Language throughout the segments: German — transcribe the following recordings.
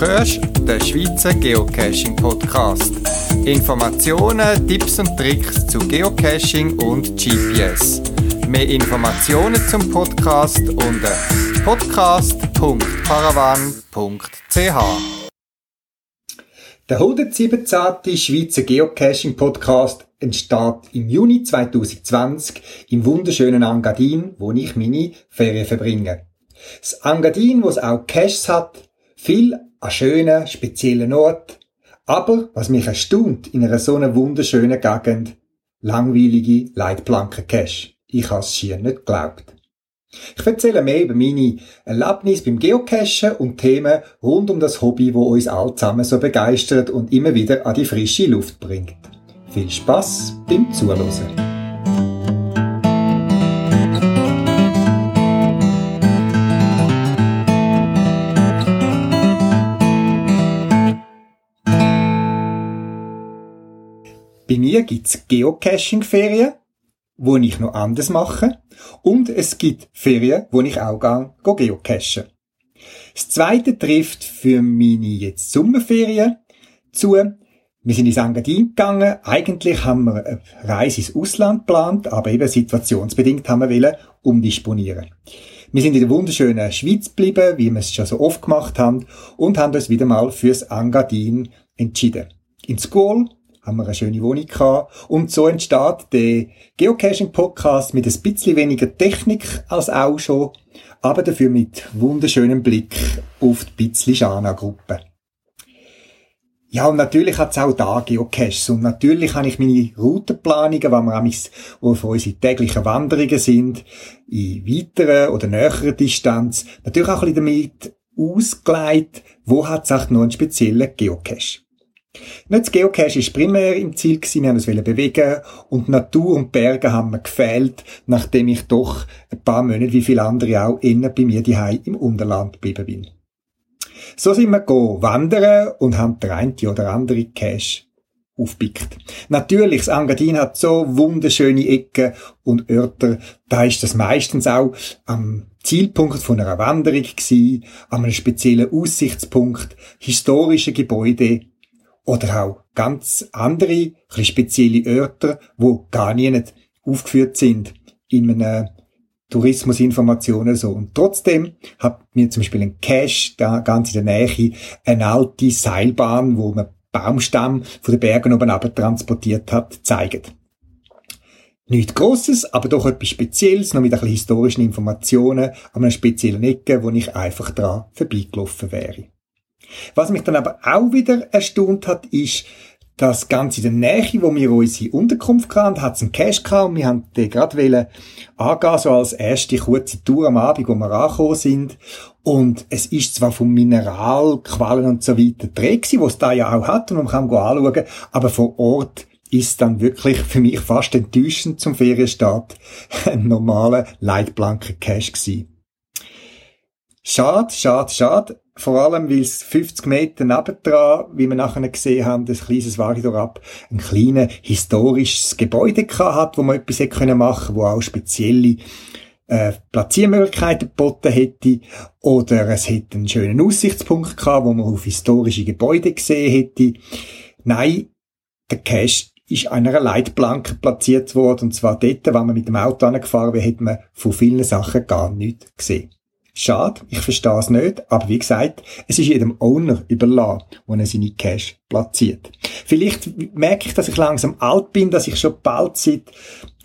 hörst den Schweizer Geocaching Podcast. Informationen, Tipps und Tricks zu Geocaching und GPS. Mehr Informationen zum Podcast unter podcast.paravan.ch. Der 117. Schweizer Geocaching Podcast entsteht im Juni 2020 im wunderschönen Angadin, wo ich meine Ferien verbringe. Das Angadin, wo es auch Caches hat, viel an schönen, speziellen Orten, aber, was mich erstaunt, in einer so einer wunderschönen Gegend, langweilige Leitplanken-Cache. Ich has schier nicht geglaubt. Ich erzähle mehr über meine Erlebnisse beim Geocachen und Themen rund um das Hobby, wo uns alle zusammen so begeistert und immer wieder an die frische Luft bringt. Viel Spaß beim Zuhören. Bei mir gibt's Geocaching-Ferien, wo ich noch anders mache. Und es gibt Ferien, wo ich auch gehe, geocachen. Das zweite trifft für meine jetzt Sommerferien zu. Wir sind ins Engadin gegangen. Eigentlich haben wir eine Reise ins Ausland geplant, aber eben situationsbedingt haben wir wollen umdisponieren. Wir sind in der wunderschönen Schweiz geblieben, wie wir es schon so oft gemacht haben, und haben uns wieder mal fürs Engadin entschieden. In School haben wir eine schöne Wohnung gehabt. Und so entsteht der Geocaching-Podcast mit ein bisschen weniger Technik als auch schon, aber dafür mit wunderschönem Blick auf die Bitzli-Schana-Gruppe. Ja, und natürlich hat es auch da Geocaches. Und natürlich habe ich meine Routenplanungen, wenn wir auf unsere täglichen Wanderungen sind, in weiterer oder näherer Distanz, natürlich auch ein bisschen damit ausgelegt, wo hat es noch einen speziellen Geocache. Nicht das Geocache ist primär im Ziel wir haben uns bewegen und Natur und Berge haben mir gefehlt, nachdem ich doch ein paar Monate, wie viele andere auch, innen bei mir die im Unterland geblieben bin. So sind wir go wandern und haben der eine oder andere Cache aufpickt. Natürlich, das Engadin hat so wunderschöne Ecken und Örter, da ist das meistens auch am Zielpunkt von einer Wanderung gewesen, an einem speziellen Aussichtspunkt, historische Gebäude, oder auch ganz andere, ein spezielle Orte, wo gar nicht aufgeführt sind in einem Tourismusinformationen so. Und trotzdem hat mir zum Beispiel ein Cache da ganz in der Nähe eine alte Seilbahn, wo man Baumstamm von den Bergen oben ab transportiert hat, zeigt. Nichts Grosses, aber doch etwas Spezielles, noch mit ein historischen Informationen an einer speziellen Ecke, wo ich einfach dran vorbeigelaufen wäre. Was mich dann aber auch wieder erstaunt hat, ist, dass ganz in der Nähe, wo wir unsere Unterkunft hatten, hat es einen Cash gehabt und wir haben den gerade angehen, so als erste kurze Tour am Abend, wo wir angekommen sind. Und es ist zwar vom Mineral, Quallen und so weiter Dreh gewesen, was es da ja auch hat und man kann anschauen, aber vor Ort ist dann wirklich für mich fast enttäuschend zum Ferienstart ein normaler leitblanker Cash gewesen. Schade, schade, schade. Vor allem, weil es 50 Meter nebendran, wie wir nachher gesehen haben, das kleines Wagidor ab, ein kleines historisches Gebäude hat, wo man etwas hätte können wo auch spezielle äh, Platziermöglichkeiten geboten hätte. Oder es hätte einen schönen Aussichtspunkt gehabt, wo man auf historische Gebäude gesehen hätte. Nein, der Cache ist an einer Leitplanke platziert worden, und zwar dort, wenn man mit dem Auto angefahren wäre, hätte man von vielen Sachen gar nichts gesehen. Schade, ich verstehe es nicht, aber wie gesagt, es ist jedem Owner überlassen, wo er seine Cash platziert. Vielleicht merke ich, dass ich langsam alt bin, dass ich schon bald seit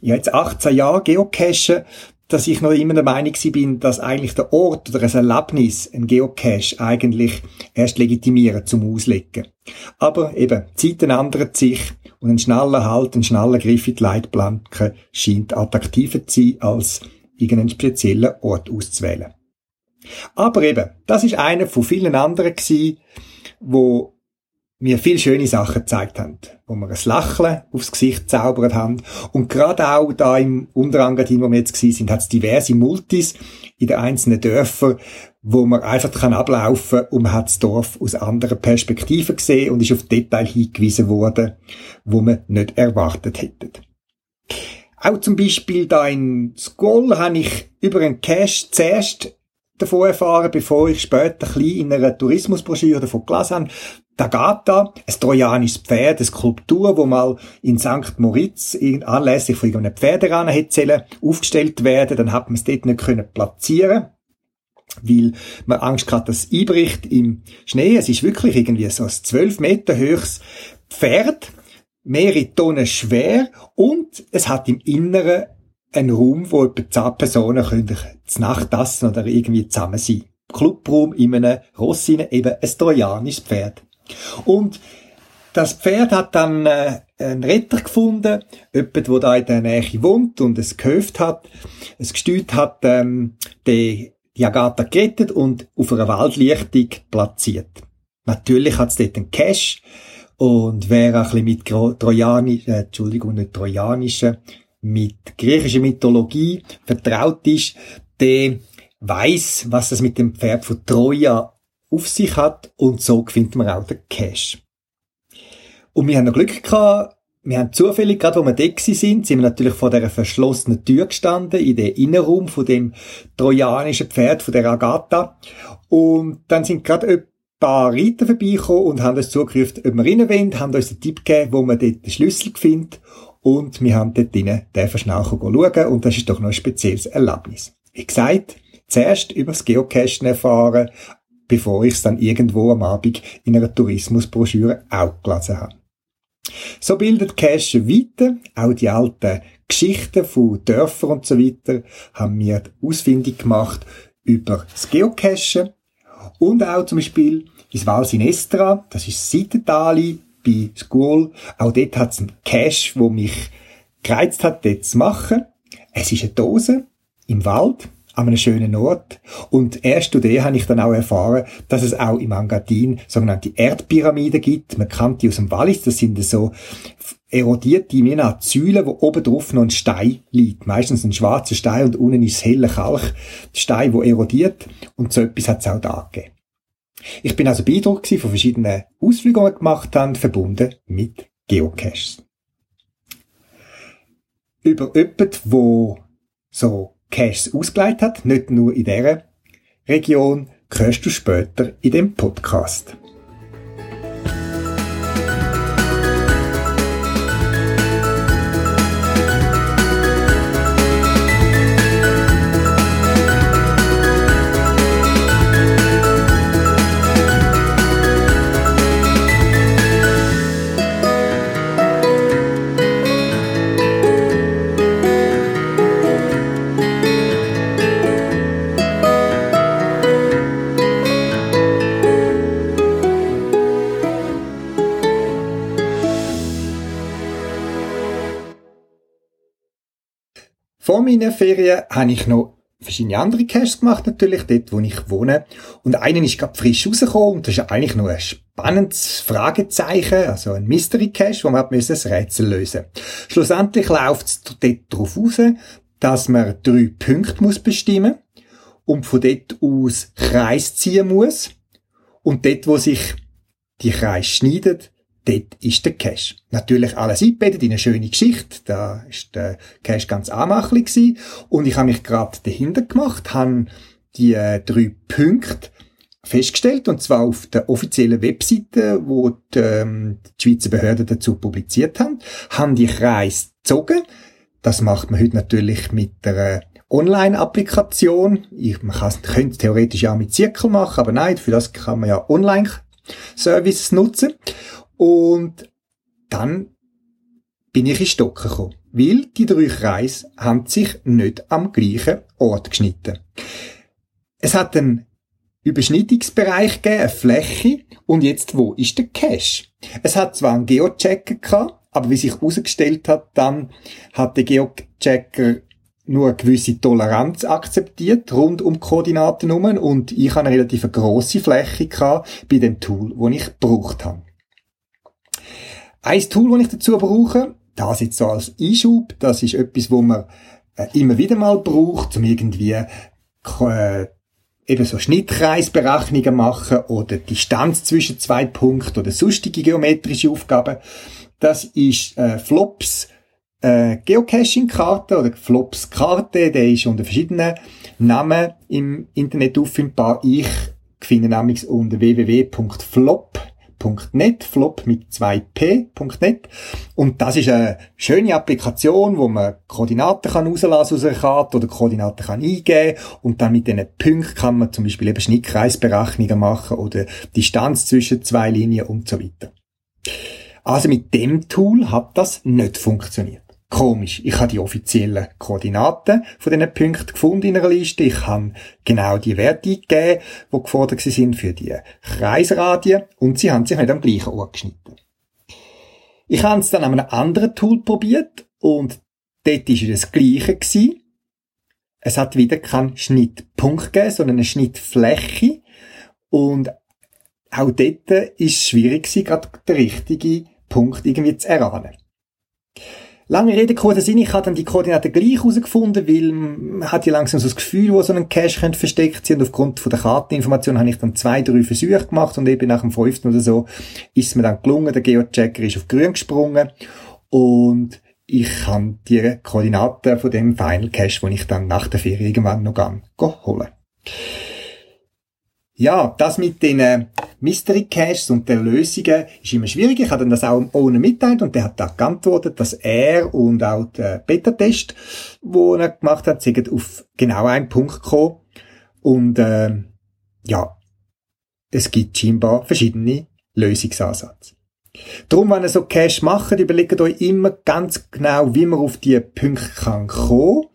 ja, jetzt 18 Jahren geocache, dass ich noch immer der Meinung bin, dass eigentlich der Ort oder ein Erlebnis, ein Geocache, eigentlich erst legitimieren zum Auslegen. Aber eben, Zeiten ändern sich und ein schneller Halt, ein schneller Griff in die Leitplanke scheint attraktiver zu sein, als irgendeinen speziellen Ort auszuwählen. Aber eben, das ist einer von vielen anderen gewesen, wo mir viel schöne Sachen gezeigt haben, wo wir ein Lächeln aufs Gesicht zaubert haben. Und gerade auch da im Unterangadin, wo wir jetzt gewesen sind, hat es diverse Multis in den einzelnen Dörfern, wo man einfach kann ablaufen und man hat das Dorf aus anderen Perspektiven gesehen und ist auf Detail hingewiesen worden, wo man nicht erwartet hätte. Auch zum Beispiel da in Skoll habe ich über einen Cache zuerst davon erfahren, bevor ich später ein in einer Tourismusbroschüre davon gelesen habe. Da geht da ein trojanisches Pferd, eine Skulptur, wo mal in St. Moritz anlässlich von irgendeinem Pferderennen hätte aufgestellt werden. Dann hat man es dort nicht können platzieren weil man Angst hat, dass es einbricht im Schnee. Es ist wirklich irgendwie so ein 12 Meter hohes Pferd, mehrere Tonnen schwer und es hat im Inneren einen Raum, wo etwa 10 Personen können zur Nacht essen oder irgendwie zusammen sein. Clubraum in einem Ross eben ein trojanisches Pferd. Und das Pferd hat dann äh, einen Retter gefunden, jemand, der da in der Nähe wohnt und es gehöft hat. Es gestüt hat ähm, die, die Agatha gerettet und auf einer Waldlichtung platziert. Natürlich hat es dort einen Cash und wer ein bisschen mit trojanischen, äh, Entschuldigung, nicht trojanischen, mit griechischer Mythologie vertraut ist, der weiß, was das mit dem Pferd von Troja auf sich hat und so findet man auch den Cash. Und wir haben noch Glück gehabt, wir haben zufällig, gerade wo wir da sind, sind wir natürlich vor der verschlossenen Tür gestanden, in der Innenraum von dem trojanischen Pferd, von der Agatha. Und dann sind gerade ein paar Reiter vorbeigekommen und haben uns zugerufen, ob wir rein wollen, haben uns einen Tipp gegeben, wo man dort den Schlüssel findet. Und wir haben dort drinnen schnell schauen und das ist doch noch ein spezielles Erlebnis. Wie gesagt, zuerst über das Geocachen erfahren, bevor ich es dann irgendwo am Abend in einer Tourismusbroschüre auch gelesen habe. So bildet Cache weiter, auch die alten Geschichten von Dörfern und so weiter haben wir ausfindig gemacht über das Geocachen und auch zum Beispiel ins Val Sinestra, das ist Seitentali bei School. Auch dort hat es einen Cache, wo mich gereizt hat, dort zu machen. Es ist eine Dose im Wald an einem schönen Ort. Und erst durch habe ich dann auch erfahren, dass es auch im Engadin sogenannte Erdpyramiden gibt. Man kennt die aus dem Wallis. Das sind so erodierte Säulen, wo oben drauf noch ein Stein liegt. Meistens ein schwarzer Stein und unten ist heller Kalkstein, wo erodiert. Und so etwas hat es auch da gegeben. Ich bin also beeindruckt von verschiedenen Ausflügen, die wir gemacht haben, verbunden mit Geocaches. Über jemanden, wo so Caches ausgeleitet hat, nicht nur in dieser Region, hörst du später in dem Podcast. Meinen Ferien habe ich noch verschiedene andere Caches gemacht, natürlich, dort, wo ich wohne. Und einen ist gerade frisch rausgekommen, und das ist eigentlich nur ein spannendes Fragezeichen, also ein Mystery Cache, wo man ein Rätsel lösen Schlussendlich läuft es dort darauf raus, dass man drei Punkte muss bestimmen und von dort aus Kreis ziehen muss. Und dort, wo sich die Kreis schneidet, dort ist der Cache. Natürlich alles eingebettet in eine schöne Geschichte. Da ist der Cache ganz anmachlich gewesen. Und ich habe mich gerade dahinter gemacht, habe die äh, drei Punkte festgestellt, und zwar auf der offiziellen Webseite, wo die, ähm, die Schweizer Behörden dazu publiziert haben, haben die Kreis gezogen. Das macht man heute natürlich mit der Online-Applikation. man kann, könnte theoretisch auch mit Zirkel machen, aber nein, für das kann man ja Online-Services nutzen. Und dann bin ich in Stocken gekommen. Weil die drei Kreise haben sich nicht am gleichen Ort geschnitten. Es hat einen Überschnittungsbereich gegeben, eine Fläche. Und jetzt, wo ist der Cache? Es hat zwar einen Geochecker gehabt, aber wie sich herausgestellt hat, dann hat der Geochecker nur eine gewisse Toleranz akzeptiert rund um Koordinaten herum und ich habe eine relativ grosse Fläche gehabt bei dem Tool, das ich gebraucht habe. Ein Tool, das ich dazu brauche, das jetzt so als Einschub, das ist etwas, wo man äh, immer wieder mal braucht, um irgendwie äh, eben so Schnittkreisberechnungen machen oder Distanz zwischen zwei Punkten oder sonstige geometrische Aufgaben. Das ist äh, Flops äh, Geocaching-Karte oder Flops-Karte, der ist unter verschiedenen Namen im Internet auffindbar. Ich finde nämlich unter www.flop.net, flop mit zwei p.net. Und das ist eine schöne Applikation, wo man Koordinaten kann rauslassen aus einer Karte oder Koordinaten kann eingeben und dann mit diesen Punkten kann man zum Beispiel eben Schnittkreisberechnungen machen oder Distanz zwischen zwei Linien und so weiter. Also mit dem Tool hat das nicht funktioniert. Komisch. Ich habe die offiziellen Koordinaten von diesen Punkten gefunden in einer Liste. Ich habe genau die Werte eingegeben, die gefordert sind für die Kreisradien und sie haben sich nicht am gleichen Ort geschnitten. Ich habe es dann an einem anderen Tool probiert und dort war das Gleiche. Gewesen. Es hat wieder keinen Schnittpunkt gegeben, sondern eine Schnittfläche. Und auch dort ist es schwierig gerade den richtigen Punkt irgendwie zu erahnen. Lange Rede, kurzer Sinn, ich habe dann die Koordinaten gleich herausgefunden, weil man hat ja langsam so das Gefühl, wo so ein Cache könnte versteckt sein. Und aufgrund von der Karteninformation habe ich dann zwei, drei Versuche gemacht. Und eben nach dem fünften oder so ist mir dann gelungen, der Geochecker ist auf grün gesprungen. Und ich habe die Koordinaten von dem Final Cache, den ich dann nach der Ferie irgendwann noch gang holen. Ja, das mit den äh, Mystery Caches und der Lösungen ist immer schwierig. Ich habe dann das auch ohne mitteilt und der hat da geantwortet, dass er und auch der Beta-Test, wo er gemacht hat, sind auf genau einen Punkt gekommen. Und äh, ja, es gibt scheinbar verschiedene Lösungsansätze. Darum, wenn ihr so Cache macht, überlegt euch immer ganz genau, wie man auf diese Punkte kann kommen.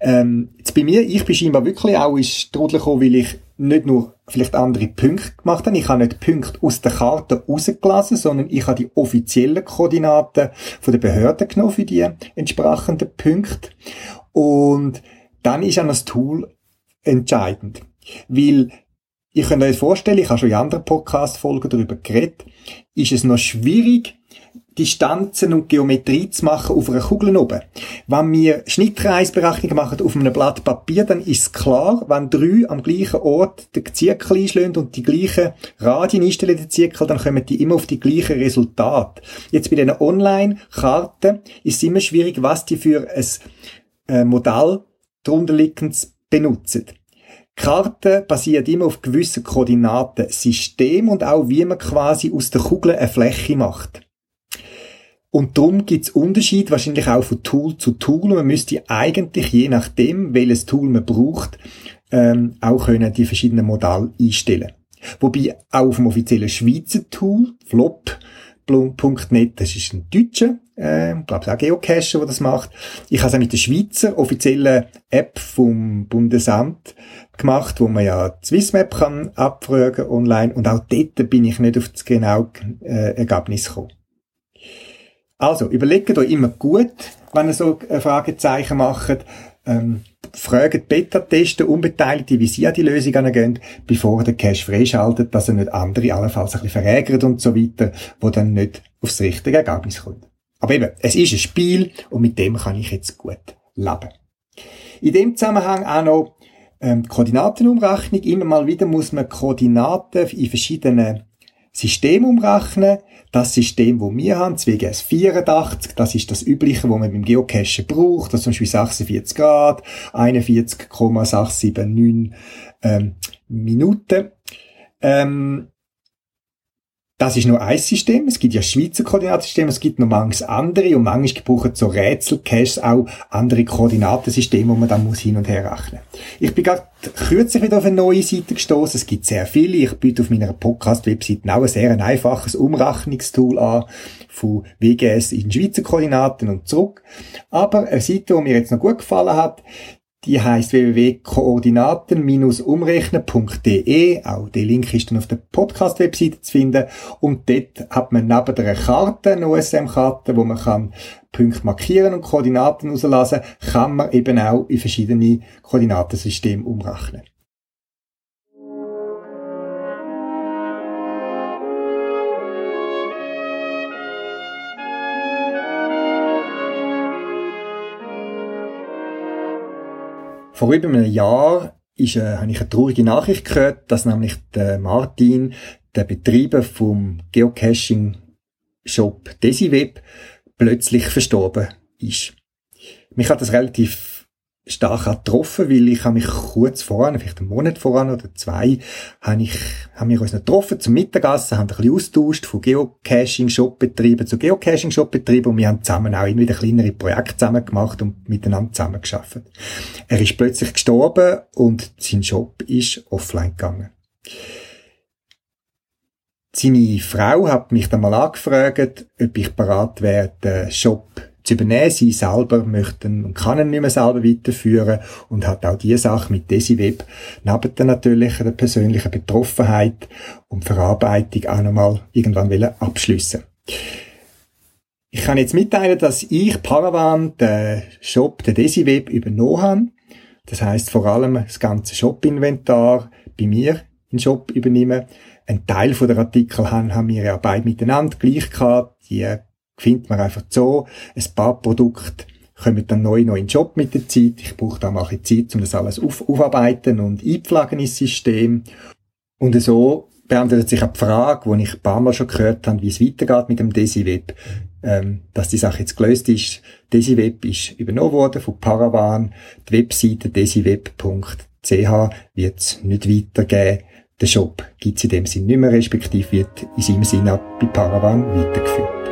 Ähm, jetzt bei mir, ich bin scheinbar wirklich auch ins Strudel gekommen, weil ich nicht nur vielleicht andere Punkte gemacht habe. Ich habe nicht Punkte aus der Karte rausgelassen, sondern ich habe die offiziellen Koordinaten von der Behörde genommen für die entsprechenden Punkte. Und dann ist auch das Tool entscheidend. Weil Ihr könnt euch vorstellen, ich habe schon in anderen Podcast-Folgen darüber geredet, ist es noch schwierig, Distanzen und Geometrie zu machen auf einer Kugel oben. Wenn wir Schnittkreisberechnungen machen auf einem Blatt Papier, dann ist klar, wenn drei am gleichen Ort den Zirkel einschlagen und die gleichen Radien einstellen, den Zirkel, dann kommen die immer auf die gleichen Resultate. Jetzt bei diesen Online-Karten ist es immer schwierig, was die für ein äh, Modell darunter liegend benutzen. Karte basiert immer auf gewissen Koordinatensystem und auch wie man quasi aus der Kugel eine Fläche macht. Und darum gibt's Unterschied wahrscheinlich auch von Tool zu Tool. Und man müsste eigentlich, je nachdem, welches Tool man braucht, ähm, auch können die verschiedenen Modelle einstellen. Wobei auch auf dem offiziellen Schweizer Tool, flop.net, das ist ein deutscher, äh, ich glaube auch Geocacher, der das macht. Ich habe es auch mit der Schweizer offiziellen App vom Bundesamt gemacht, wo man ja Swissmap kann abfragen online und auch dort bin ich nicht auf das genaue äh, Ergebnis gekommen. Also, überlegt euch immer gut, wenn ihr so äh, Fragezeichen macht, ähm, fragt Beta-Tester, Unbeteiligte, wie sie an die Lösung angehen, bevor ihr den Cache freischaltet, dass er nicht andere allenfalls ein bisschen verärgert und so weiter, wo dann nicht aufs richtige Ergebnis kommt. Aber eben, es ist ein Spiel und mit dem kann ich jetzt gut leben. In dem Zusammenhang auch noch ähm, Koordinatenumrechnung. Immer mal wieder muss man Koordinaten in verschiedenen Systemen umrechnen. Das System, das wir haben, das WGS 84, das ist das übliche, was man beim Geocachen braucht. Das ist zum Beispiel 46 Grad, 41,679 ähm, Minuten. Ähm, das ist nur ein System. Es gibt ja Schweizer Koordinatensysteme, es gibt noch manches andere und manchmal brauchen so Rätselcaches auch andere Koordinatensysteme, wo man dann muss hin und her rechnen. Ich bin gerade kürzlich wieder auf eine neue Seite gestoßen. Es gibt sehr viele. Ich biete auf meiner Podcast-Webseite auch ein sehr einfaches Umrechnungstool an von WGS in Schweizer Koordinaten und zurück. Aber eine Seite, die mir jetzt noch gut gefallen hat, die heißt www.koordinaten-umrechnen.de. Auch der Link ist dann auf der Podcast-Webseite zu finden. Und dort hat man neben der Karte, eine OSM-Karte, wo man kann Punkte markieren und Koordinaten rauslassen, kann man eben auch in verschiedene Koordinatensysteme umrechnen. Vor über einem Jahr ist, äh, habe ich eine traurige Nachricht gehört, dass nämlich der Martin, der Betreiber vom Geocaching-Shop DesiWeb, plötzlich verstorben ist. Mich hat das relativ stark getroffen, weil ich habe mich kurz voran, vielleicht einen Monat voran oder zwei, habe ich, haben wir uns noch getroffen zum Mittagessen, haben ein bisschen austauscht von Geocaching-Shop-Betrieben zu Geocaching-Shop-Betrieben und wir haben zusammen auch immer wieder kleinere Projekte zusammen gemacht und miteinander zusammengearbeitet. Er ist plötzlich gestorben und sein Shop ist offline gegangen. Seine Frau hat mich dann mal angefragt, ob ich bereit wäre, den Shop zu übernehmen. Sie selber möchten und kann ihn nicht mehr selber weiterführen und hat auch diese Sache mit DesiWeb neben der natürlichen, der persönlichen Betroffenheit und Verarbeitung auch nochmal irgendwann abschliessen Ich kann jetzt mitteilen, dass ich Paravan, den Shop, den DesiWeb übernommen habe. Das heißt vor allem das ganze Shop-Inventar bei mir in Shop übernehmen. Ein Teil der Artikel haben, haben wir ja beide miteinander gleich gehabt. Die findet man einfach so. Ein paar Produkte kommen dann neu noch in den Job mit der Zeit. Ich brauche da mal ein Zeit, um das alles auf, aufarbeiten und einpflagen ins System. Und so beantwortet sich auch die Frage, die ich ein paar Mal schon gehört habe, wie es weitergeht mit dem DesiWeb. Ähm, dass die Sache jetzt gelöst ist. DesiWeb ist übernommen worden von Paravan. Die Webseite desiweb.ch wird es nicht weitergeben. Der Shop gibt es in dem Sinn nicht mehr, respektive wird in seinem Sinn auch bei Paravan weitergeführt.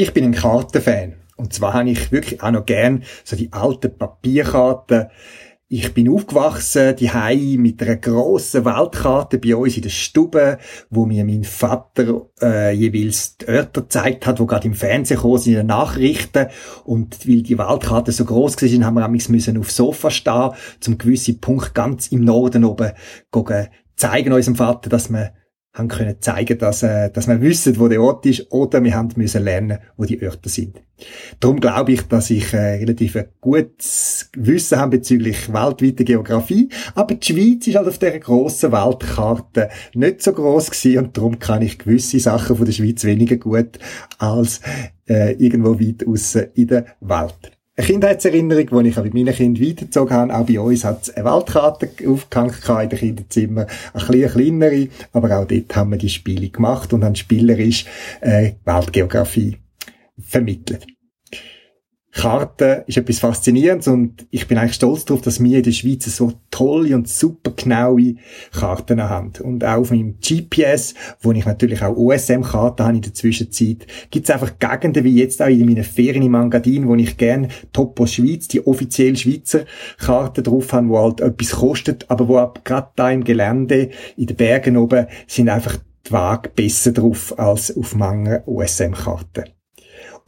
Ich bin ein Kartenfan. Und zwar habe ich wirklich auch noch gern so die alten Papierkarten. Ich bin aufgewachsen, die mit einer grossen Weltkarte bei uns in der Stube, wo mir mein Vater äh, jeweils die Örter gezeigt hat, wo gerade im Fernsehen sind, in den Nachrichten. Und weil die Weltkarte so gross war, haben wir müssen auf Sofa stehen, zum gewissen Punkt ganz im Norden oben gucken, zeigen unserem Vater, dass wir haben können zeigen, dass, äh, dass wir wissen, wo der Ort ist, oder wir haben müssen lernen, wo die Orte sind. Darum glaube ich, dass ich äh, relativ ein gutes Wissen habe bezüglich weltweiter Geografie, aber die Schweiz ist halt auf dieser grossen Weltkarte nicht so groß gewesen und darum kann ich gewisse Sachen von der Schweiz weniger gut als äh, irgendwo weit außen in der Welt eine Kindheitserinnerung, die ich mit meinen Kindern weitergezogen habe. Auch bei uns hat es eine Weltkarte aufgehängt in den Kinderzimmer. Eine bisschen kleinere, aber auch dort haben wir die Spiele gemacht und haben spielerisch äh, Weltgeografie vermittelt. Karten ist etwas Faszinierendes und ich bin eigentlich stolz darauf, dass wir in der Schweiz so tolle und super genaue Karten haben. Und auch auf meinem GPS, wo ich natürlich auch OSM-Karten habe in der Zwischenzeit, gibt es einfach Gegenden wie jetzt auch in meinen Ferien im Engadin, wo ich gerne Topos Schweiz, die offiziell Schweizer Karten drauf habe, wo halt etwas kostet, aber wo gerade da im Gelände, in den Bergen oben, sind einfach die Waage besser drauf als auf manchen OSM-Karten.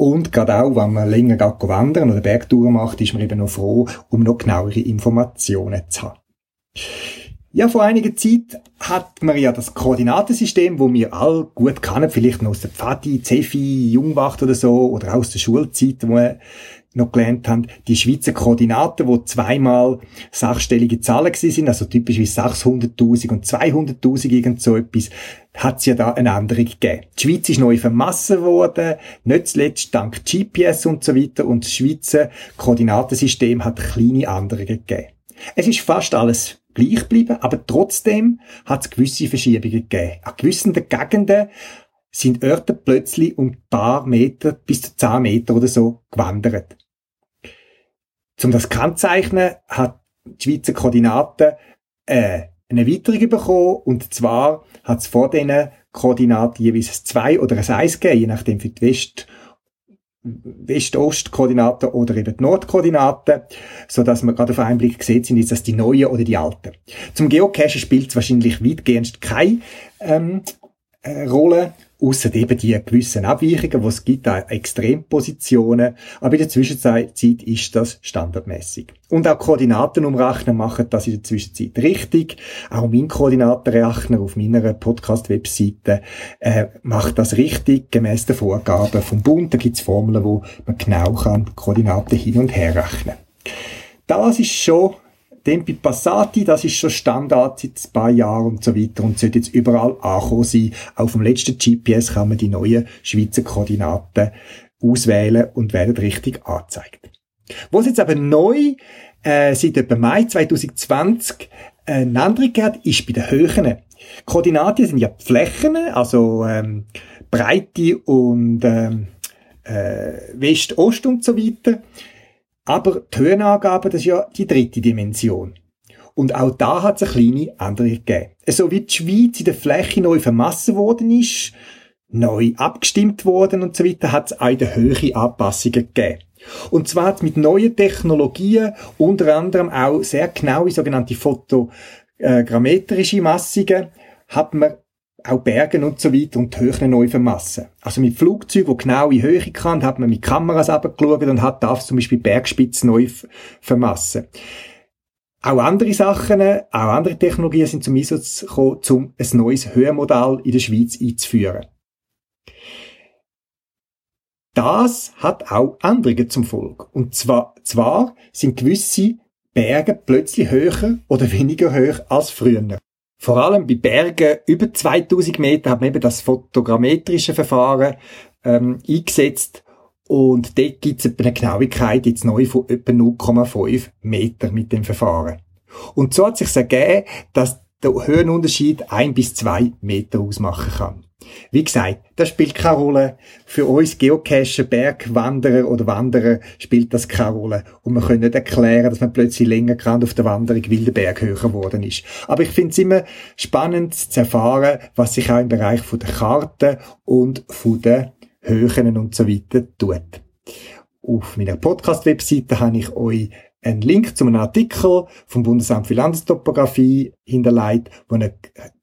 Und gerade auch, wenn man länger wandern oder Bergtouren macht, ist man eben noch froh, um noch genauere Informationen zu haben. Ja, vor einiger Zeit hat man ja das Koordinatensystem, wo wir all gut kennen, vielleicht noch aus der Pfadi, Zefi, Jungwacht oder so, oder aus der Schulzeit, wo wir noch gelernt haben, die Schweizer Koordinaten, wo zweimal sechsstellige Zahlen sind, also typisch wie 600.000 und 200.000 irgend so etwas, hat es ja da eine Änderung gegeben. Die Schweiz ist neu vermassen worden, nicht zuletzt dank GPS und so weiter, und das Schweizer Koordinatensystem hat kleine Änderungen gegeben. Es ist fast alles gleich geblieben, aber trotzdem hat es gewisse Verschiebungen gegeben. An gewissen Gegenden sind Örter plötzlich um ein paar Meter bis zu 10 Meter oder so gewandert. Um das kennzeichnen hat die Schweizer Koordinaten äh, eine Erweiterung bekommen und zwar hat es vor diesen Koordinaten jeweils ein 2 oder ein 1 gegeben, je nachdem für die West- West-Ost-Koordinaten oder eben die Nord-Koordinaten, so dass man gerade auf einen Blick sieht, sind jetzt das die neuen oder die alten. Zum Geocachen spielt es wahrscheinlich weitgehend keine ähm, äh, Rolle, Außer eben die gewissen Abweichungen, die es gibt, auch Extrempositionen. Aber in der Zwischenzeit ist das standardmäßig. Und auch Koordinaten umrechnen machen das in der Zwischenzeit richtig. Auch mein Koordinatenrechner auf meiner Podcast-Webseite äh, macht das richtig, gemäß den Vorgaben vom Bund. Da gibt es Formeln, wo man genau kann Koordinaten hin und her rechnen. Das ist schon Tempi Passati, das ist schon Standard seit ein paar Jahren und so weiter und sollte jetzt überall angekommen sein. Auf dem letzten GPS kann man die neuen Schweizer Koordinaten auswählen und werden richtig angezeigt. Was jetzt aber neu äh, seit etwa Mai 2020 äh, eine andere geht, ist bei den Höhen. Koordinaten sind ja die Flächen, also ähm, Breite und ähm, äh, West, Ost und so weiter. Aber die Höhenangabe, das ist ja die dritte Dimension. Und auch da hat es eine kleine Änderung gegeben. So wie die Schweiz in der Fläche neu vermassen worden ist, neu abgestimmt worden und so weiter, hat es auch in der Höhe Anpassungen gegeben. Und zwar mit neuen Technologien, unter anderem auch sehr genaue sogenannte fotogrammetrische Massungen, hat man auch Bergen und so weiter und Höhen neu vermassen. Also mit Flugzeugen, die genau in Höhe kann, hat man mit Kameras abgeschaut und hat darf zum Beispiel Bergspitzen neu vermassen. Auch andere Sachen, auch andere Technologien sind zum Einsatz gekommen, um ein neues Höhenmodell in der Schweiz einzuführen. Das hat auch Änderungen zum Folge. Und zwar, zwar sind gewisse Berge plötzlich höher oder weniger hoch als früher. Vor allem bei Bergen über 2000 Meter hat man eben das fotogrammetrische Verfahren ähm, eingesetzt und dort gibt es eine Genauigkeit jetzt neu von etwa 0,5 Meter mit dem Verfahren. Und so hat sich ergeben, dass der Höhenunterschied ein bis zwei Meter ausmachen kann. Wie gesagt, das spielt keine Rolle. Für uns Geocacher, Bergwanderer oder Wanderer spielt das keine Rolle. Und wir können nicht erklären, dass man plötzlich länger kann auf der Wanderung, weil der Berg höher geworden ist. Aber ich finde es immer spannend zu erfahren, was sich auch im Bereich von der Karte und von den Höhen und so weiter tut. Auf meiner Podcast-Webseite habe ich euch einen Link zu einem Artikel vom Bundesamt für Landestopographie hinterlegt, wo ihr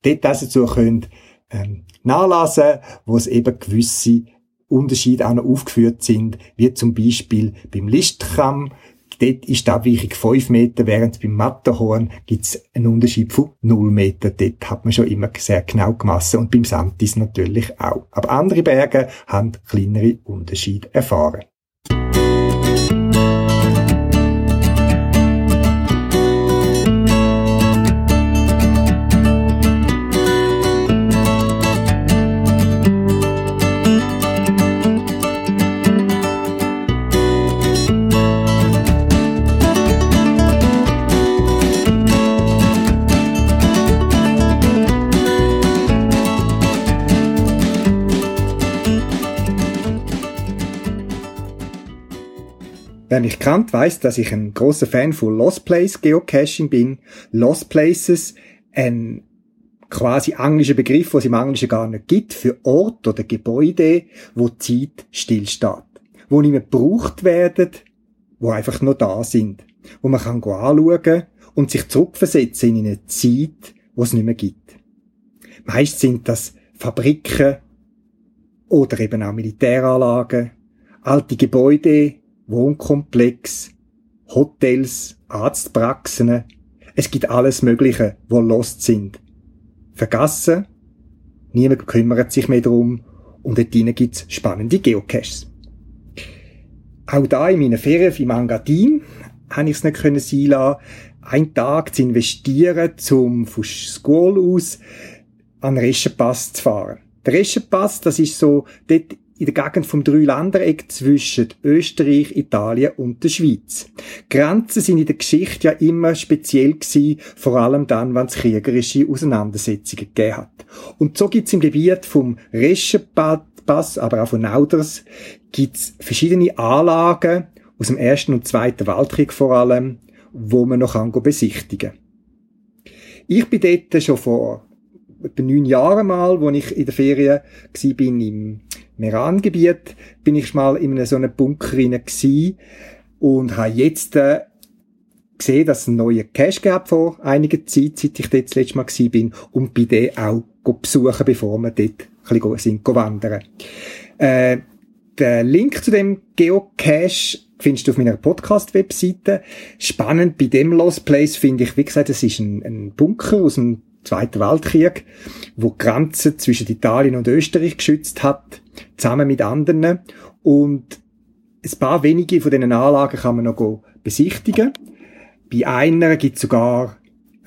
Details dazu könnt ähm, nachlesen, wo es eben gewisse Unterschiede auch noch aufgeführt sind, wie zum Beispiel beim Listkamm, dort ist die Abweichung 5 Meter, während beim Matterhorn gibt es einen Unterschied von 0 Meter. Dort hat man schon immer sehr genau gemessen und beim Santis natürlich auch. Aber andere Berge haben kleinere Unterschiede erfahren. Wer mich kennt, weiß, dass ich ein großer Fan von Lost Place Geocaching bin. Lost Places, ein quasi englischer Begriff, was es im Englischen gar nicht gibt, für Ort oder Gebäude, wo Zeit stillsteht. Wo nicht mehr gebraucht werden, wo einfach nur da sind. Wo man kann anschauen und sich zurückversetzen in eine Zeit, wo es nicht mehr gibt. Meist sind das Fabriken oder eben auch Militäranlagen, alte Gebäude, Wohnkomplex, Hotels, Arztpraxen. Es gibt alles Mögliche, wo lost sind. Vergessen, niemand kümmert sich mehr drum und dort drinnen gibt's spannende Geocaches. Auch da in meinen Ferien im Angadin habe ich es nicht können sein lassen, einen Tag zu investieren, um von School aus an Reschenpass zu fahren. Der Reschenpass, das ist so dort in der Gegend vom Dreiländereck zwischen Österreich, Italien und der Schweiz. Grenzen sind in der Geschichte ja immer speziell gewesen, vor allem dann, wenn es kriegerische Auseinandersetzungen gegeben hat. Und so gibt's im Gebiet vom Reschenpass, aber auch von Nauders, gibt's verschiedene Anlagen aus dem Ersten und Zweiten Weltkrieg vor allem, wo man noch kann besichtigen Ich bin dort schon vor etwa neun Jahren mal, wo ich in der Ferien war, bin im Meran-Gebiet, bin ich mal in so einem Bunker rein und habe jetzt äh, gesehen, dass es einen neuen Cache gab vor einiger Zeit, seit ich dort das letzte Mal war bin und bin den auch besuchen, bevor wir dort ein bisschen sind, wandern. Äh, den Link zu dem Geocache findest du auf meiner Podcast-Webseite. Spannend bei dem Lost Place finde ich, wie gesagt, es ist ein, ein Bunker aus dem Zweiten Weltkrieg, wo die Grenze zwischen Italien und Österreich geschützt hat, zusammen mit anderen. Und ein paar wenige von diesen Anlagen kann man noch besichtigen. Bei einer gibt es sogar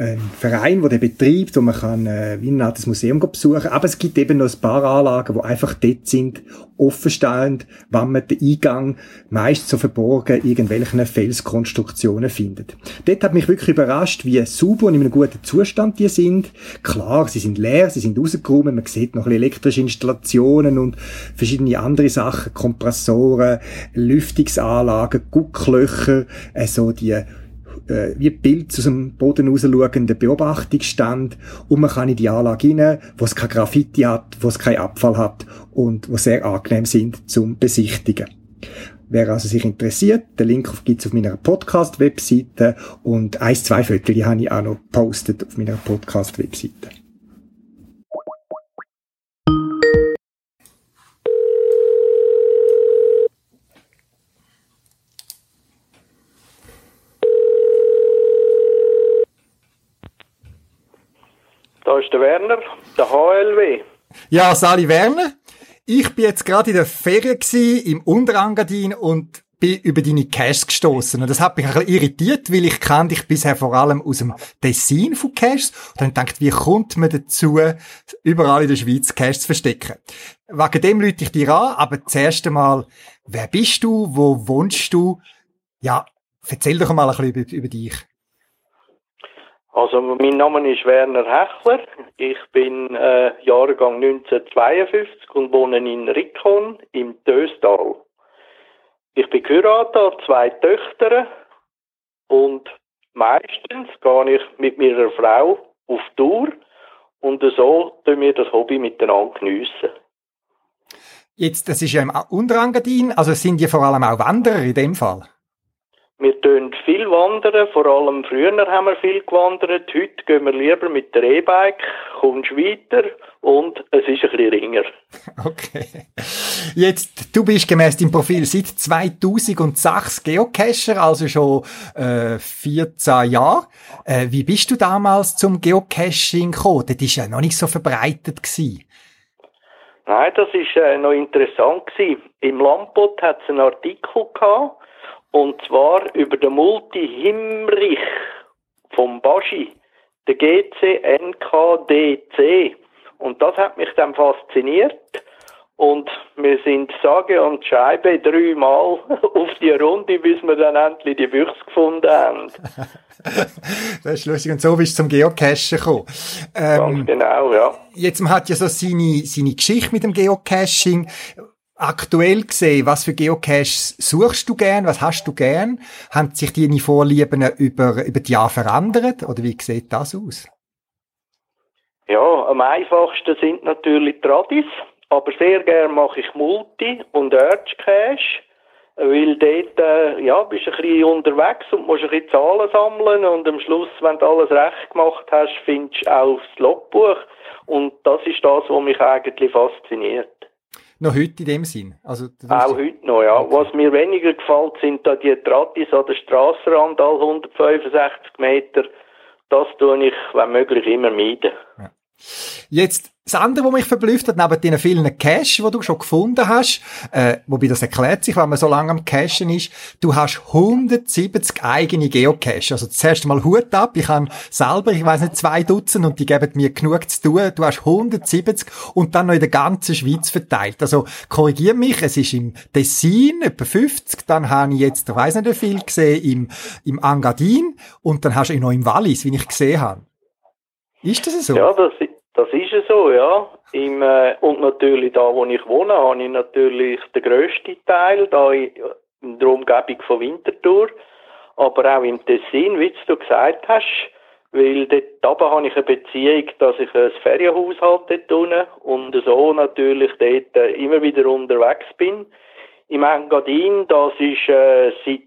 ein Verein, der den betreibt, wo man kann äh, wie ein altes Museum besuchen Aber es gibt eben noch ein paar Anlagen, die einfach dort sind, offenstehend, wenn man den Eingang meist so verborgen irgendwelchen Felskonstruktionen findet. Dort hat mich wirklich überrascht, wie sauber und in einem guten Zustand die sind. Klar, sie sind leer, sie sind rausgeräumt, man sieht noch elektrische Installationen und verschiedene andere Sachen, Kompressoren, Lüftungsanlagen, Gucklöcher, also die äh, wie Bild aus dem Boden rausschauenden Beobachtungsstand und man kann in die Anlage rein, wo es kein Graffiti hat, wo es keinen Abfall hat und wo sehr angenehm sind zum Besichtigen. Wer also sich interessiert, den Link gibt's auf meiner Podcast-Webseite und ein, zwei Fotos habe ich auch noch gepostet auf meiner Podcast-Webseite. Ist der Werner, der HLW. Ja, Sali Werner. Ich bin jetzt gerade in der Ferien im Unterangadin und bin über deine Caches gestoßen und das hat mich ein bisschen irritiert, weil ich kannte dich bisher vor allem aus dem Design von Caches und dann gedacht, wie kommt man dazu, überall in der Schweiz Caches zu verstecken? Wegen dem lüte ich dir an, aber zuerst einmal, wer bist du, wo wohnst du? Ja, erzähl doch mal ein bisschen über, über dich. Also mein Name ist Werner Hechler. Ich bin äh, Jahrgang 1952 und wohne in Rickon im Döstal. Ich bin geheiratet, habe zwei Töchter und meistens gehe ich mit meiner Frau auf Tour und so tun wir das Hobby miteinander geniessen. Jetzt, das ist ja im Unterengadin, also sind die vor allem auch Wanderer in dem Fall? Wir tun viel wandern, vor allem früher haben wir viel gewandert. Heute gehen wir lieber mit der E-Bike, kommst weiter und es ist ein bisschen ringer. Okay. Jetzt, du bist gemäß deinem Profil seit 2006 Geocacher, also schon äh, 14 Jahre. Äh, wie bist du damals zum Geocaching gekommen? Das war ja noch nicht so verbreitet. Gewesen. Nein, das war äh, noch interessant. Gewesen. Im Lampot hat es einen Artikel gehabt, und zwar über den Multi Himrich vom Baschi, der GCNKDC. Und das hat mich dann fasziniert. Und wir sind sage und schreibe dreimal auf die Runde, bis wir dann endlich die Büchse gefunden haben. das ist lustig. Und so bist du zum Geocachen gekommen. Ähm, Ganz genau, ja. Jetzt, man hat ja so seine, seine Geschichte mit dem Geocaching aktuell gesehen, was für Geocaches suchst du gern, was hast du gern? Haben sich deine Vorlieben über, über die Jahre verändert oder wie sieht das aus? Ja, am einfachsten sind natürlich Tradis, aber sehr gern mache ich Multi und Urge Cache, weil dort, äh, ja, bist du ein bisschen unterwegs und musst ein bisschen Zahlen sammeln und am Schluss, wenn du alles recht gemacht hast, findest du auch das Logbuch und das ist das, was mich eigentlich fasziniert. Noch heute in dem Sinn? Also, auch heute noch, ja. Was mir weniger gefällt, sind da die Tratis an der Strassenrand, all 165 Meter. Das tue ich, wenn möglich, immer meiden. Ja. Jetzt, das andere, was mich verblüfft hat, neben den vielen Cash, die du schon gefunden hast, äh, wobei das erklärt sich, wenn man so lange am Cachen ist, du hast 170 eigene Geocache. Also das erste Mal Hut ab, ich habe selber, ich weiß nicht, zwei Dutzend und die geben mir genug zu tun. Du hast 170 und dann noch in der ganzen Schweiz verteilt. Also korrigier mich, es ist im Tessin etwa 50, dann habe ich jetzt, ich weiß nicht wie viel gesehen, im, im Engadin und dann hast du noch im Wallis, wie ich gesehen habe. Ist das so? Ja, das ist so, ja. Im, äh, und natürlich da, wo ich wohne, habe ich natürlich den grössten Teil, da in, der Umgebung von Winterthur. Aber auch im Tessin, wie du gesagt hast, weil dort habe ich eine Beziehung, dass ich ein Ferienhaus habe dort und so natürlich dort äh, immer wieder unterwegs bin. Im Engadin, das ist äh, seit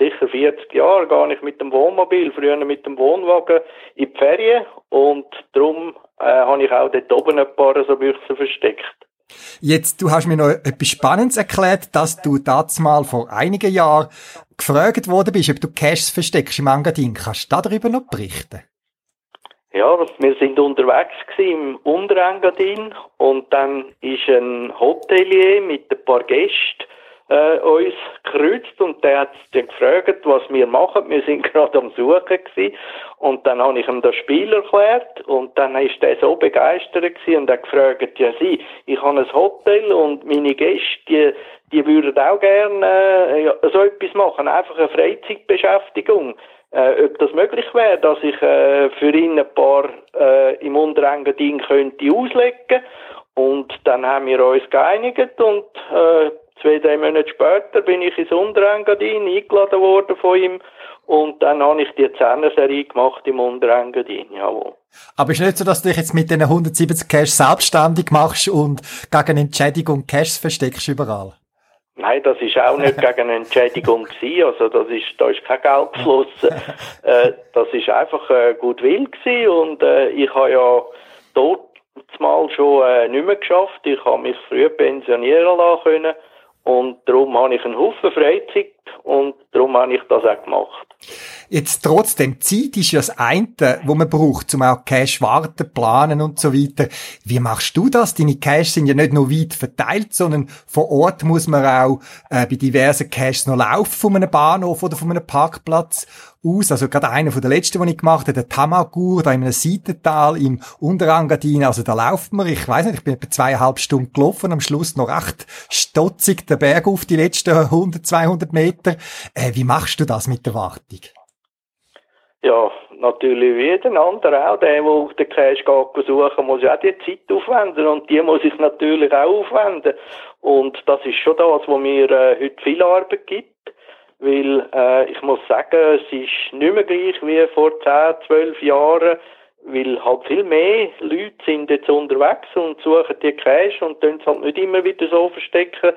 sicher 40 Jahren, gar nicht mit dem Wohnmobil, früher mit dem Wohnwagen in die Ferien und darum äh, habe ich auch dort oben ein paar so Büchse versteckt. Jetzt, du hast mir noch etwas Spannendes erklärt, dass du das mal vor einigen Jahren gefragt worden bist, ob du Cash versteckst im Engadin. Kannst du darüber noch berichten? Ja, wir sind unterwegs im Unterengadin und dann ist ein Hotelier mit ein paar Gästen äh, uns gekreuzt und der hat dann gefragt, was wir machen. Wir sind gerade am Suchen gewesen. Und dann habe ich ihm das Spiel erklärt und dann ist der so begeistert gewesen und hat gefragt, ja sie, ich habe ein Hotel und meine Gäste, die, die würden auch gerne äh, so etwas machen, einfach eine Freizeitbeschäftigung. Äh, ob das möglich wäre, dass ich äh, für ihn ein paar äh, im Unterengadin könnte auslegen und dann haben wir uns geeinigt und äh, zwei, drei Monate später bin ich ins Unterengadin eingeladen worden von ihm und dann habe ich die Zehner-Serie gemacht im Unterengadin, jawohl. Aber ist nicht so, dass du dich jetzt mit den 170 Cash selbstständig machst und gegen Entschädigung Cash versteckst überall? Nein, das ist auch nicht gegen eine Entschädigung gewesen. Also das ist, da ist kein Geld geflossen. äh, das ist einfach äh, gut will gewesen und äh, ich habe ja dort mal schon äh, nicht mehr geschafft. Ich habe mich früh pensionieren lassen können und darum habe ich einen Haufen Freizeit und darum habe ich das auch gemacht. Jetzt trotzdem, Zeit ist ja das eine, wo man braucht, um auch Cash warten, planen und so weiter. Wie machst du das? Deine Cash sind ja nicht nur weit verteilt, sondern vor Ort muss man auch äh, bei diversen Caches noch laufen von einem Bahnhof oder von einem Parkplatz aus. Also gerade einer von der letzten, den ich gemacht habe, der Tamagur, da in einem Seitental im Unterangadin. Also da läuft man, ich weiß nicht, ich bin etwa zweieinhalb Stunden gelaufen, am Schluss noch recht stotzig der Berg auf die letzten 100, 200 Meter. Äh, wie machst du das mit der Wartung? Ja, natürlich wie jeder andere auch. Der, der den Cash geht suchen, muss ja auch die Zeit aufwenden und die muss ich natürlich auch aufwenden. Und das ist schon das, was mir äh, heute viel Arbeit gibt. Weil äh, ich muss sagen, es ist nicht mehr gleich wie vor 10, 12 Jahren, weil halt viel mehr Leute sind jetzt unterwegs und suchen die Cash und tun es halt nicht immer wieder so verstecken.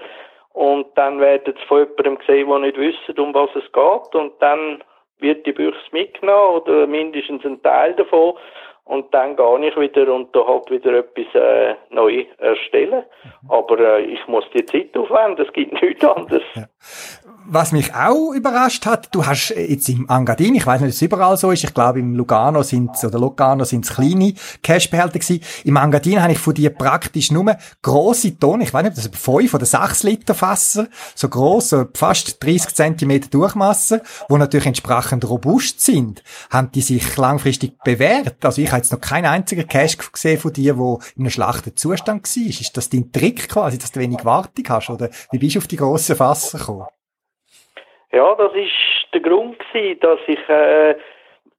Und dann werden sie von jemandem gesehen, der nicht wissen, um was es geht. Und dann wird die Büchse mitgenommen oder mindestens ein Teil davon und dann gehe ich wieder und da halt wieder etwas äh, neu erstellen. Mhm. Aber äh, ich muss die Zeit aufwenden, es gibt nichts anderes. Ja. Was mich auch überrascht hat, du hast jetzt im Angadin, ich weiß nicht, ob es überall so ist, ich glaube im Lugano sind oder Lugano sind es kleine Cashbehälter gewesen. Im Angadin habe ich von dir praktisch nur grosse Tonnen, ich weiß nicht, das sind fünf oder sechs Liter Fasser, so gross, fast 30 Zentimeter Durchmesser, wo natürlich entsprechend robust sind. Haben die sich langfristig bewährt? Also ich habe jetzt noch keinen einzigen Cash gesehen von dir, wo in einem schlechten Zustand war. Ist das dein Trick quasi, dass du wenig Wartung hast? Oder wie bist du auf die grossen Fasser gekommen? Ja, das ist der Grund gewesen, dass ich äh,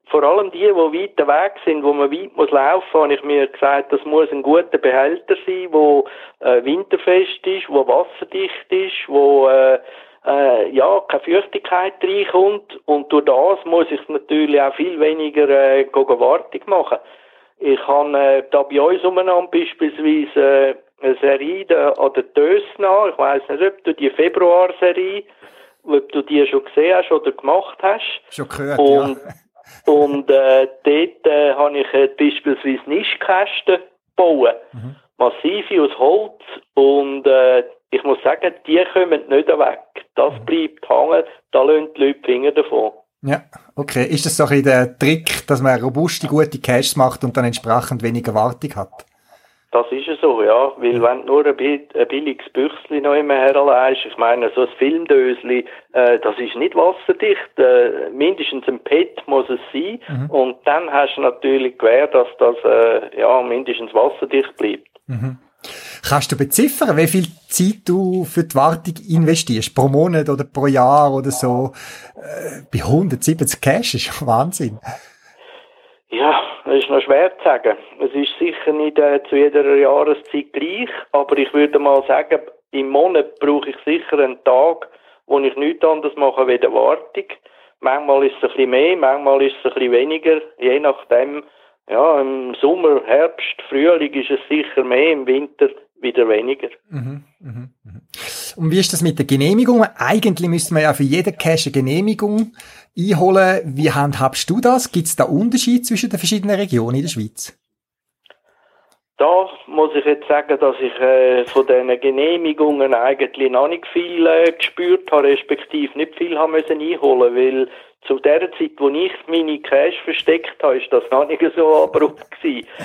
vor allem die, die weit weg sind, wo man weit muss laufen, habe ich mir gesagt, das muss ein guter Behälter sein, wo äh, winterfest ist, wo wasserdicht ist, äh, äh, ja, keine Feuchtigkeit reinkommt und durch das muss ich natürlich auch viel weniger äh, Wartung machen. Ich habe äh, da bei uns umeinander beispielsweise äh, eine Serie an der Dösna, ich weiss nicht, ob du die Februar-Serie, ob du die schon gesehen hast oder gemacht hast. Schon gehört, und, ja. und äh, dort äh, habe ich äh, beispielsweise Nischkästen gebaut. Mhm. Massive aus Holz und äh, ich muss sagen, die kommen nicht weg. Das mhm. bleibt hängen, da lassen die Leute die Finger davon. Ja, okay. Ist das so ein der Trick, dass man robuste, gute Caches macht und dann entsprechend weniger Wartung hat? Das ist ja so, ja. Weil wenn du nur ein, billiges Büchsli noch immer herleihst, ich meine, so ein Filmdösli, äh, das ist nicht wasserdicht. Äh, mindestens ein PET muss es sein. Mhm. Und dann hast du natürlich gewährt, dass das äh, ja, mindestens wasserdicht bleibt. Mhm. Kannst du beziffern, wie viel Zeit du für die Wartung investierst? Pro Monat oder pro Jahr oder so? Äh, bei 170 Cash ist Wahnsinn. Ja, das ist noch schwer zu sagen. Es ist sicher nicht äh, zu jeder Jahreszeit gleich, aber ich würde mal sagen, im Monat brauche ich sicher einen Tag, wo ich nichts anderes mache wie die Wartung. Manchmal ist es ein bisschen mehr, manchmal ist es ein bisschen weniger, je nachdem, ja, im Sommer, Herbst, Frühling ist es sicher mehr, im Winter wieder weniger. Mhm, mh, mh. Und wie ist das mit der Genehmigung? Eigentlich müsste man ja für jede Cache eine Genehmigung einholen. Wie handhabst du das? Gibt es da Unterschied zwischen den verschiedenen Regionen in der Schweiz? Da muss ich jetzt sagen, dass ich äh, von diesen Genehmigungen eigentlich noch nicht viel äh, gespürt habe, respektive nicht viel haben müssen einholen, weil zu der Zeit, wo ich meine Cash versteckt habe, ist das noch nicht so abrupt gewesen.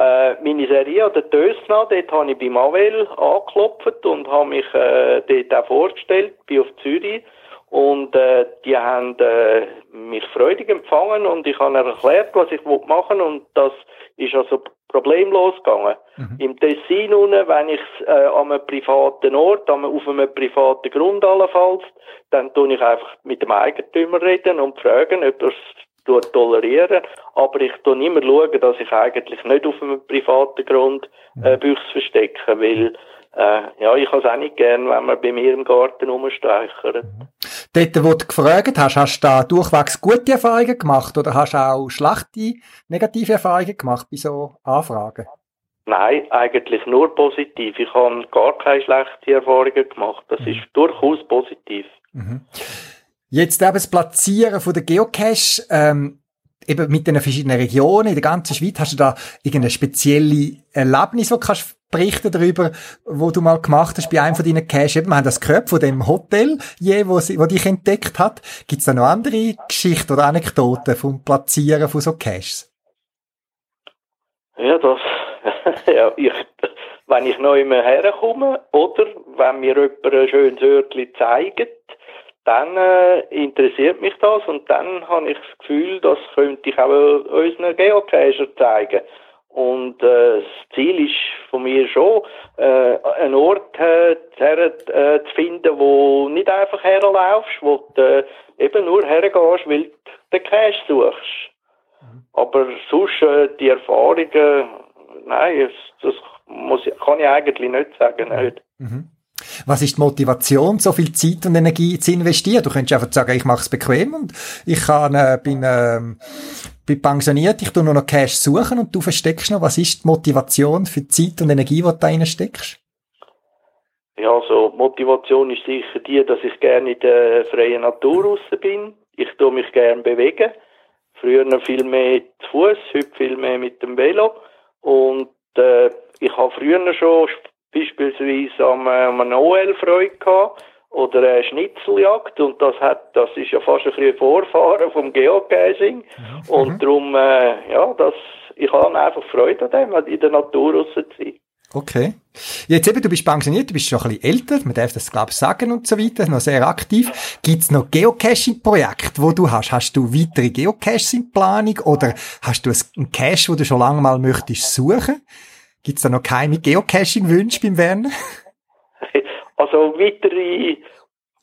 Äh, meine Serie an der Dösna, dort habe ich bei Mavel angeklopft und habe mich äh, dort auch vorgestellt, bin auf Zürich. Und äh, die haben äh, mich freudig empfangen und ich habe erklärt, was ich machen will und das ist also problemlos gegangen. Mhm. Im Tessin unten, wenn ich äh, an einem privaten Ort, an, auf einem privaten Grund allenfalls, dann tue ich einfach mit dem Eigentümer reden und fragen, ob er es tolerieren. Aber ich tue immer schauen, dass ich eigentlich nicht auf einem privaten Grund äh, mhm. Büchse verstecke, weil äh, ja, ich habe es auch nicht gern, wenn man bei mir im Garten rumstreichert. Dort, wo du gefragt hast, hast du da durchwegs gute Erfahrungen gemacht oder hast du auch schlechte, negative Erfahrungen gemacht bei so Anfragen? Nein, eigentlich nur positiv. Ich habe gar keine schlechten Erfahrungen gemacht. Das mhm. ist durchaus positiv. Mhm. Jetzt eben das Platzieren von der Geocache, ähm, eben mit den verschiedenen Regionen in der ganzen Schweiz, hast du da irgendeine spezielle Erlebnis, die du kannst berichten darüber, wo du mal gemacht hast bei einem von deinen Caches. Eben, wir haben das gehört von dem Hotel, je, wo, sie, wo dich entdeckt hat. Gibt es da noch andere Geschichten oder Anekdoten vom Platzieren von so Caches? Ja, das, ja, ich, wenn ich noch immer herkomme oder wenn mir jemand ein schönes Örtchen zeigt, dann äh, interessiert mich das und dann habe ich das Gefühl, das könnte ich auch unseren Geocacher zeigen. Und äh, das Ziel ist von mir schon, äh, einen Ort äh, her, äh, zu finden, wo nicht einfach herlaufst, wo du äh, eben nur hergehst, weil du den Cash suchst. Mhm. Aber sonst äh, die Erfahrungen, nein, das, das muss, kann ich eigentlich nicht sagen. Nicht. Mhm. Was ist die Motivation, so viel Zeit und Energie zu investieren? Du könntest einfach sagen, ich mache es bequem und ich kann, äh, bin, äh, bin pensioniert, ich tu nur noch Cash suchen und du versteckst noch. Was ist die Motivation für die Zeit und Energie, die du da steckst? Ja, also Motivation ist sicher die, dass ich gerne in der freien Natur raus bin. Ich tue mich gerne bewegen. Früher noch viel mehr zu Fuß, heute viel mehr mit dem Velo. Und äh, ich habe früher schon beispielsweise am, äh, am Noel Freude gehabt oder eine Schnitzeljagd und das hat, das ist ja fast ein bisschen Vorfahren vom Geocaching mhm. und darum, äh, ja, das, ich habe einfach Freude an dem, in der Natur raus zu sein. Okay. Jetzt eben, du bist pensioniert, du bist schon ein bisschen älter, man darf das glaube ich sagen und so weiter, noch sehr aktiv. Gibt's noch Geocaching-Projekte, wo du hast? Hast du weitere Geocaches in Planung oder hast du einen Cache, wo du schon lange mal möchtest suchen? Gibt's da noch keine Geocaching-Wünsche beim Werner? Also weitere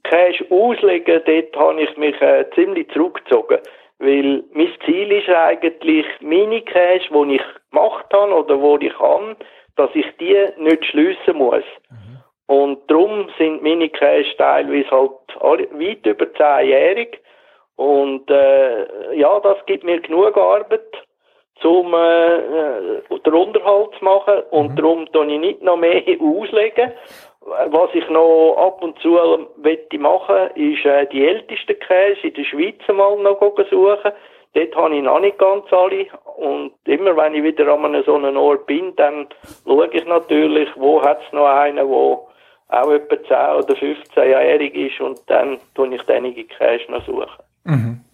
Cache auslegen, dort habe ich mich äh, ziemlich zurückgezogen. Weil mein Ziel ist eigentlich, meine Cache, die ich gemacht habe oder wo ich kann, dass ich die nicht schliessen muss. Mhm. Und darum sind meine Cache teilweise halt weit über zehnjährig. Und äh, ja, das gibt mir genug Arbeit zum äh, äh, den Unterhalt zu machen und mhm. darum tue ich nicht noch mehr auslegen. Was ich noch ab und zu wette machen, ist äh, die ältesten Käse in der Schweiz mal noch suchen. Dort habe ich noch nicht ganz alle. Und immer wenn ich wieder an so einem Ort bin, dann schaue ich natürlich, wo hat es noch einen, der auch etwa 10 oder 15-jährig ist und dann tue ich einige Käse noch suchen. Mhm.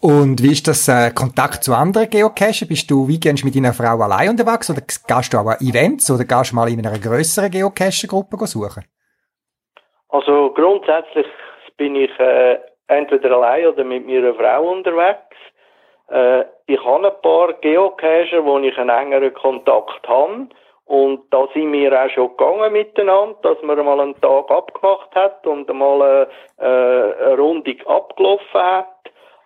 Und wie ist das äh, Kontakt zu anderen Geocachen? Bist du gehst mit deiner Frau allein unterwegs oder gehst du auch an Events oder gehst du mal in einer grösseren Geocacher-Gruppe suchen? Also grundsätzlich bin ich äh, entweder allein oder mit meiner Frau unterwegs. Äh, ich habe ein paar Geocacher, wo ich einen engeren Kontakt habe. Und da sind wir auch schon gegangen miteinander, dass man mal einen Tag abgemacht hat und mal äh, äh eine Runde abgelaufen hat.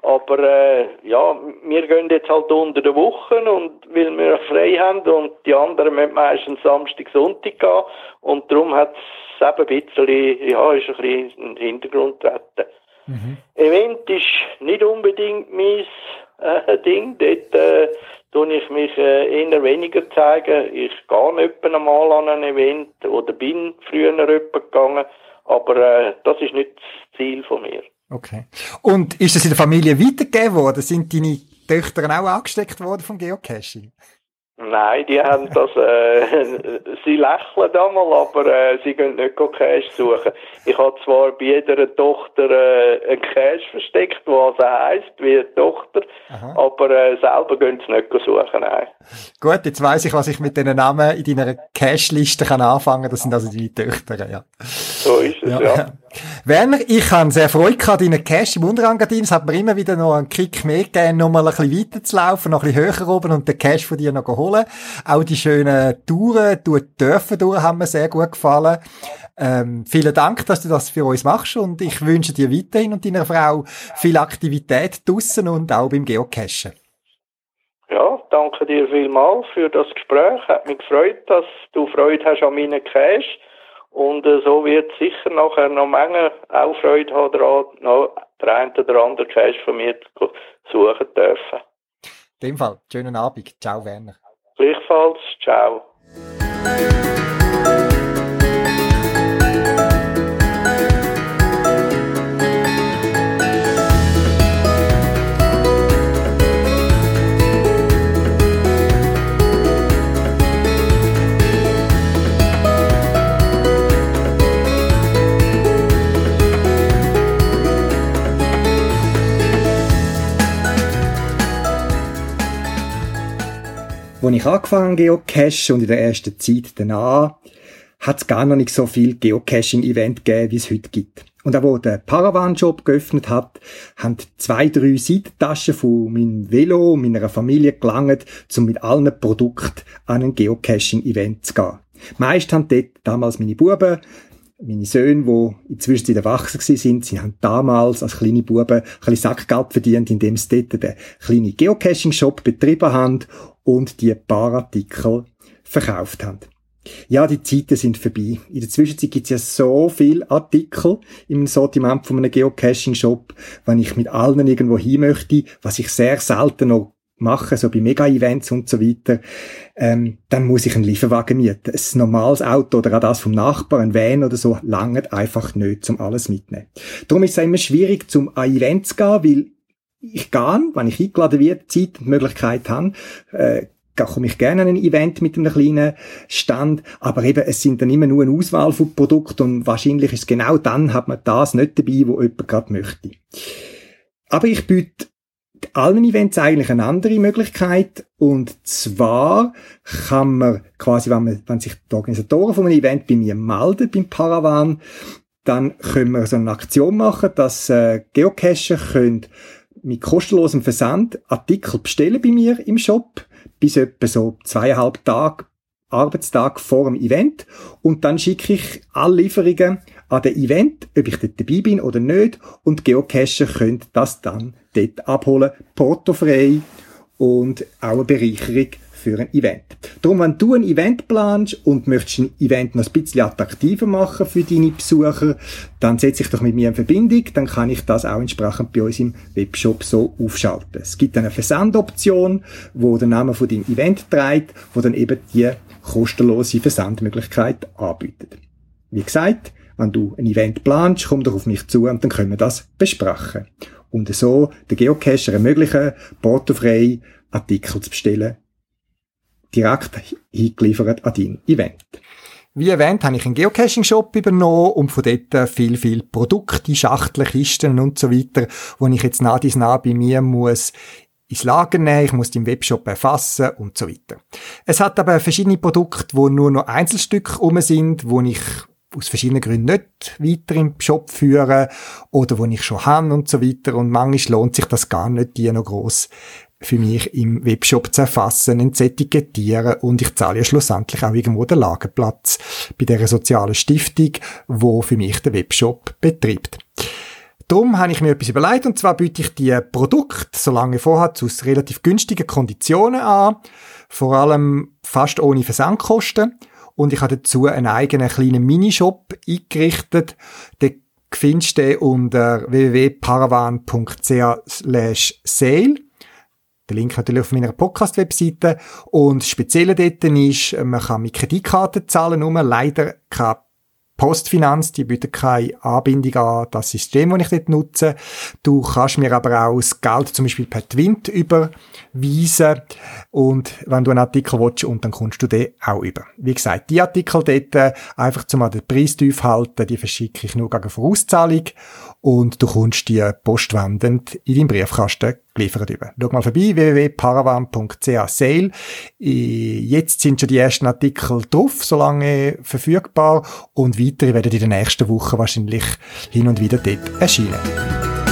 Aber äh, ja, wir gehen jetzt halt unter der Woche und weil wir frei haben und die anderen müssen meistens Samstag, Sonntag gehen und darum hat es eben ein bisschen, ja, ist ein bisschen in den Hintergrund. Mhm. Event ist nicht unbedingt mein äh, Ding, dort äh, tue ich mich äh, eher weniger zeigen. Ich gehe nicht einmal an ein Event oder bin früher jemand gegangen, aber äh, das ist nicht das Ziel von mir. Okay. Und ist das in der Familie weitergegeben worden? Sind deine Töchter auch angesteckt worden vom Geocaching? Nein, die haben das, äh, sie lächeln einmal, aber äh, sie gehen nicht Cash suchen. Ich habe zwar bei jeder Tochter äh, einen Cash versteckt, was also heisst, wie eine Tochter, Aha. aber äh, selber gehen sie nicht suchen, nein. Gut, jetzt weiss ich, was ich mit diesen Namen in deiner Cash-Liste kann anfangen Das sind also deine Töchter, ja. So ist es, ja. ja. Werner, ich habe sehr Freude gehabt, deinen Cash im Unterangadin. Es hat mir immer wieder noch einen Kick mehr gegeben, noch mal ein bisschen weiter zu laufen, noch ein bisschen höher oben und den Cash von dir noch holen. Auch die schönen Touren, die Dörfer durch haben mir sehr gut gefallen. Ähm, vielen Dank, dass du das für uns machst und ich wünsche dir weiterhin und deiner Frau viel Aktivität draussen und auch beim Geocachen. Ja, danke dir vielmals für das Gespräch. Hat mich gefreut, dass du Freude hast an meinen Cash. Und äh, so wird sicher nachher noch Menge auch Freude haben daran, noch der eine oder andere Cash von mir zu suchen dürfen. In dem Fall, schönen Abend. Ciao, Werner. Gleichfalls, ciao. Als ich angefangen geocache und in der ersten Zeit danach, hat es gar noch nicht so viel Geocaching-Event gegeben, wie es heute gibt. Und auch wo der Paravan-Job geöffnet hat, haben zwei, drei Seitentaschen von meinem Velo meiner Familie gelangt, um mit allen Produkten an ein Geocaching-Event zu gehen. Meist haben dort damals meine Buben meine Söhne, die inzwischen erwachsen sind, sie haben damals als kleine Buben ein bisschen Sackgeld verdient, indem sie dort den kleinen Geocaching-Shop betrieben haben und die paar Artikel verkauft haben. Ja, die Zeiten sind vorbei. In der Zwischenzeit gibt es ja so viele Artikel im Sortiment von einem Geocaching-Shop, wenn ich mit allen irgendwo hin möchte, was ich sehr selten noch mache, so bei Mega-Events und so weiter, ähm, dann muss ich einen Lieferwagen mieten. Ein normales Auto oder auch das vom Nachbar, ein Van oder so, langt einfach nicht, um alles mitnehmen. Darum ist es immer schwierig, zum an Events zu gehen, weil ich gehe, wenn ich eingeladen werde, Zeit und Möglichkeit habe, äh, komme ich gerne an ein Event mit einem kleinen Stand, aber eben, es sind dann immer nur eine Auswahl von Produkten und wahrscheinlich ist genau dann, hat man das nicht dabei, wo jemand gerade möchte. Aber ich biete allen Events eigentlich eine andere Möglichkeit und zwar kann man quasi, wenn, man, wenn sich die Organisatoren von einem Event bei mir melden, beim Paravan, dann können wir so eine Aktion machen, dass äh, Geocacher können mit kostenlosem Versand Artikel bestellen bei mir im Shop, bis etwa so zweieinhalb Tage, Arbeitstag vor dem Event. Und dann schicke ich alle Lieferungen an den Event, ob ich dort dabei bin oder nicht. Und Geocacher können das dann dort abholen, portofrei und auch eine Bereicherung für ein Event. Darum, wenn du ein Event planst und möchtest ein Event noch ein bisschen attraktiver machen für deine Besucher, dann setze ich doch mit mir in Verbindung, dann kann ich das auch entsprechend bei uns im Webshop so aufschalten. Es gibt eine Versandoption, wo der Name von deinem Event trägt, wo dann eben die kostenlose Versandmöglichkeit anbietet. Wie gesagt, wenn du ein Event planst, komm doch auf mich zu und dann können wir das besprechen. Und so den Geocacher ermöglichen, portofrei Artikel zu bestellen direkt hingeliefert an dein Event. Wie erwähnt, habe ich einen Geocaching-Shop übernommen und von dort viel, viel Produkte, Schachteln, Kisten und so weiter, wo ich jetzt nah dies nah bei mir muss ins Lager nehmen, ich muss im Webshop erfassen und so weiter. Es hat aber verschiedene Produkte, wo nur noch Einzelstücke rum sind, wo ich aus verschiedenen Gründen nicht weiter im Shop führe oder wo ich schon habe und so weiter und manchmal lohnt sich das gar nicht, die noch gross für mich im Webshop zu erfassen, zu etikettieren und ich zahle ja schlussendlich auch irgendwo den Lagerplatz bei der sozialen Stiftung, wo für mich der Webshop betreibt. Darum habe ich mir etwas überlegt und zwar biete ich die Produkte, solange vorhat, aus relativ günstigen Konditionen an, vor allem fast ohne Versandkosten. Und ich habe dazu einen eigenen kleinen Minishop eingerichtet, den findest du unter www.paravan.ch/sale der Link natürlich auf meiner Podcast-Webseite. Und das Spezielle dort ist, man kann mit Kreditkarten zahlen, nur leider keine Postfinanz, die bieten keine Anbindung an das System, das ich dort nutze. Du kannst mir aber auch das Geld zum Beispiel per Twint überweisen und wenn du einen Artikel willst, und dann kommst du den auch über. Wie gesagt, die Artikel dort, äh, einfach zum den Preis tief halten, die verschicke ich nur gegen Vorauszahlung und du kommst die postwendend in deinen Briefkasten geliefert über. Schau mal vorbei, www.paravan.ch sale. Jetzt sind schon die ersten Artikel drauf, solange verfügbar und weitere werden in den nächsten Wochen wahrscheinlich hin und wieder dort erscheinen.